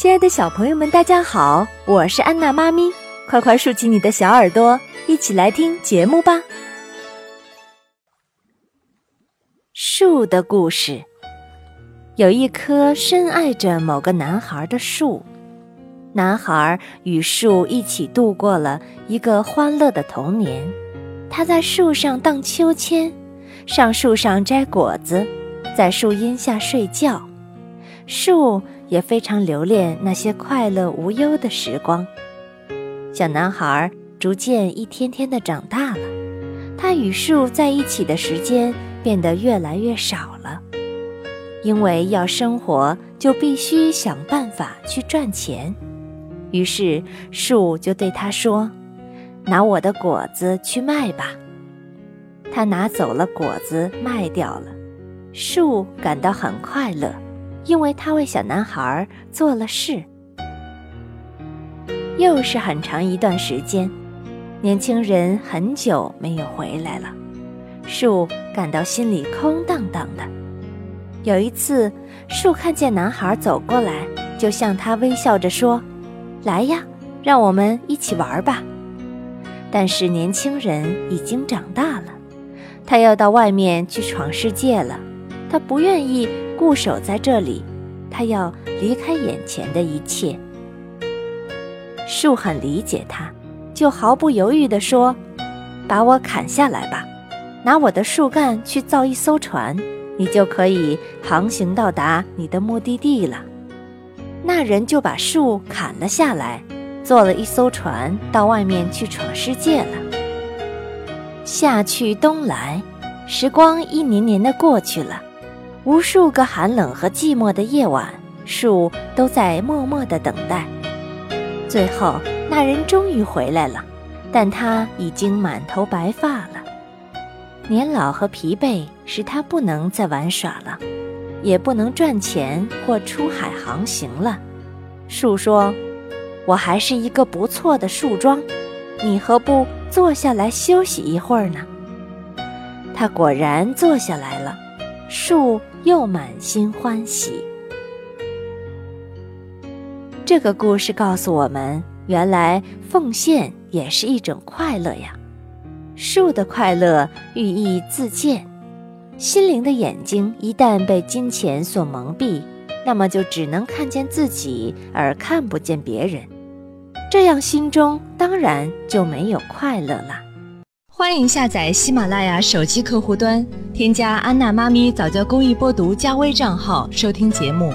亲爱的小朋友们，大家好，我是安娜妈咪，快快竖起你的小耳朵，一起来听节目吧。树的故事，有一棵深爱着某个男孩的树，男孩与树一起度过了一个欢乐的童年。他在树上荡秋千，上树上摘果子，在树荫下睡觉。树也非常留恋那些快乐无忧的时光。小男孩逐渐一天天的长大了，他与树在一起的时间变得越来越少了，因为要生活就必须想办法去赚钱。于是树就对他说：“拿我的果子去卖吧。”他拿走了果子，卖掉了，树感到很快乐。因为他为小男孩做了事，又是很长一段时间，年轻人很久没有回来了，树感到心里空荡荡的。有一次，树看见男孩走过来，就向他微笑着说：“来呀，让我们一起玩吧。”但是年轻人已经长大了，他要到外面去闯世界了，他不愿意。固守在这里，他要离开眼前的一切。树很理解他，就毫不犹豫地说：“把我砍下来吧，拿我的树干去造一艘船，你就可以航行到达你的目的地了。”那人就把树砍了下来，做了一艘船，到外面去闯世界了。夏去冬来，时光一年年的过去了。无数个寒冷和寂寞的夜晚，树都在默默的等待。最后，那人终于回来了，但他已经满头白发了。年老和疲惫使他不能再玩耍了，也不能赚钱或出海航行了。树说：“我还是一个不错的树桩，你何不坐下来休息一会儿呢？”他果然坐下来了。树又满心欢喜。这个故事告诉我们，原来奉献也是一种快乐呀。树的快乐寓意自见，心灵的眼睛一旦被金钱所蒙蔽，那么就只能看见自己，而看不见别人，这样心中当然就没有快乐了。欢迎下载喜马拉雅手机客户端，添加安娜妈咪早教公益播读加微账号收听节目。